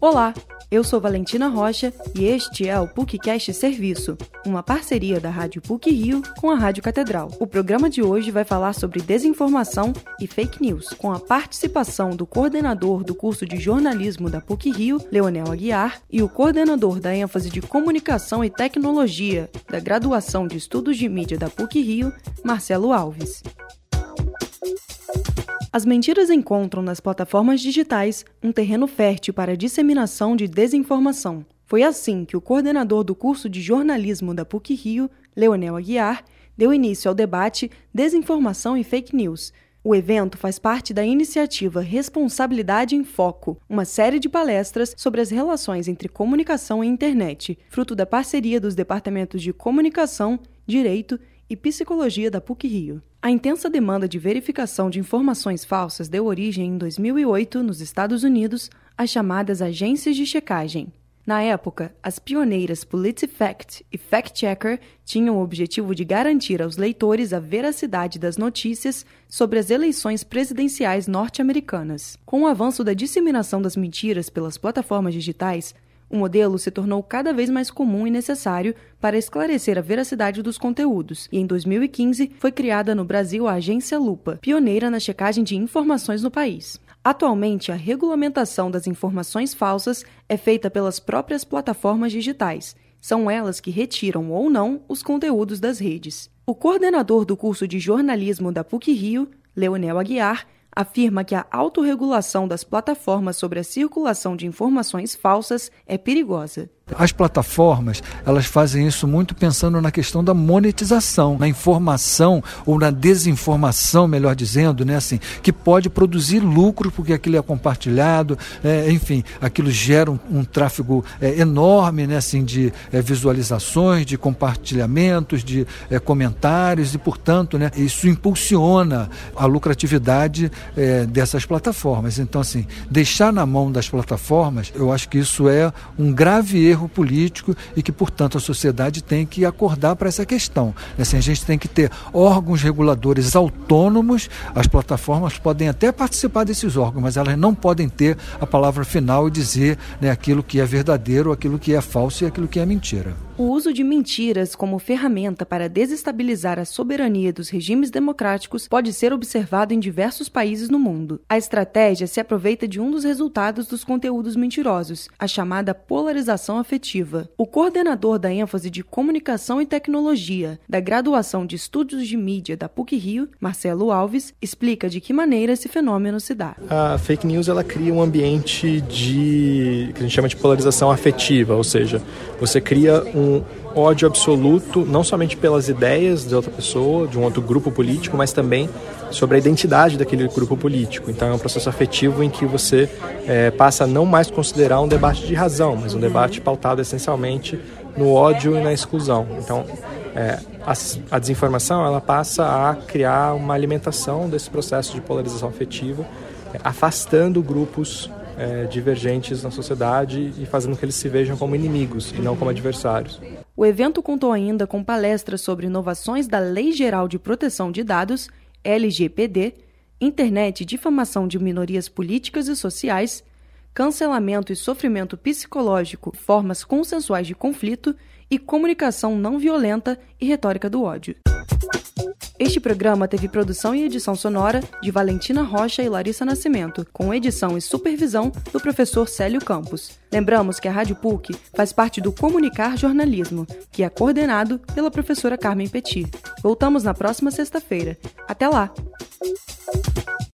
Olá, eu sou Valentina Rocha e este é o PUCcast Serviço, uma parceria da Rádio PUC Rio com a Rádio Catedral. O programa de hoje vai falar sobre desinformação e fake news, com a participação do coordenador do curso de jornalismo da PUC Rio, Leonel Aguiar, e o coordenador da ênfase de comunicação e tecnologia da graduação de estudos de mídia da PUC Rio, Marcelo Alves. As mentiras encontram nas plataformas digitais um terreno fértil para a disseminação de desinformação. Foi assim que o coordenador do curso de jornalismo da PUC Rio, Leonel Aguiar, deu início ao debate Desinformação e Fake News. O evento faz parte da iniciativa Responsabilidade em Foco, uma série de palestras sobre as relações entre comunicação e internet, fruto da parceria dos departamentos de Comunicação, Direito e Psicologia da PUC Rio. A intensa demanda de verificação de informações falsas deu origem em 2008, nos Estados Unidos, às chamadas agências de checagem. Na época, as pioneiras PolitiFact e FactChecker tinham o objetivo de garantir aos leitores a veracidade das notícias sobre as eleições presidenciais norte-americanas. Com o avanço da disseminação das mentiras pelas plataformas digitais, o modelo se tornou cada vez mais comum e necessário para esclarecer a veracidade dos conteúdos, e em 2015 foi criada no Brasil a Agência Lupa, pioneira na checagem de informações no país. Atualmente, a regulamentação das informações falsas é feita pelas próprias plataformas digitais. São elas que retiram ou não os conteúdos das redes. O coordenador do curso de jornalismo da PUC Rio, Leonel Aguiar, afirma que a autorregulação das plataformas sobre a circulação de informações falsas é perigosa. As plataformas, elas fazem isso muito pensando na questão da monetização, na informação ou na desinformação, melhor dizendo, né, assim, que pode produzir lucro porque aquilo é compartilhado, é, enfim, aquilo gera um, um tráfego é, enorme, né, assim, de é, visualizações, de compartilhamentos, de é, comentários e, portanto, né, isso impulsiona a lucratividade é, dessas plataformas. Então, assim, deixar na mão das plataformas, eu acho que isso é um grave erro erro político e que, portanto, a sociedade tem que acordar para essa questão. Assim, a gente tem que ter órgãos reguladores autônomos, as plataformas podem até participar desses órgãos, mas elas não podem ter a palavra final e dizer né, aquilo que é verdadeiro, aquilo que é falso e aquilo que é mentira. O uso de mentiras como ferramenta para desestabilizar a soberania dos regimes democráticos pode ser observado em diversos países no mundo. A estratégia se aproveita de um dos resultados dos conteúdos mentirosos, a chamada polarização afetiva. O coordenador da ênfase de comunicação e tecnologia da graduação de estudos de mídia da PUC Rio, Marcelo Alves, explica de que maneira esse fenômeno se dá. A fake news ela cria um ambiente de que a gente chama de polarização afetiva, ou seja, você cria um um ódio absoluto, não somente pelas ideias de outra pessoa, de um outro grupo político, mas também sobre a identidade daquele grupo político. Então é um processo afetivo em que você é, passa a não mais considerar um debate de razão, mas um debate pautado essencialmente no ódio e na exclusão. Então é, a, a, desinformação ela passa a criar uma alimentação desse processo de polarização afetiva, é, afastando grupos é, divergentes na sociedade e fazendo que eles se vejam como inimigos e não como adversários. O evento contou ainda com palestras sobre inovações da Lei Geral de Proteção de Dados, LGPD, internet e difamação de minorias políticas e sociais, cancelamento e sofrimento psicológico, formas consensuais de conflito e comunicação não violenta e retórica do ódio. Este programa teve produção e edição sonora de Valentina Rocha e Larissa Nascimento, com edição e supervisão do professor Célio Campos. Lembramos que a Rádio PUC faz parte do Comunicar Jornalismo, que é coordenado pela professora Carmen Petit. Voltamos na próxima sexta-feira. Até lá!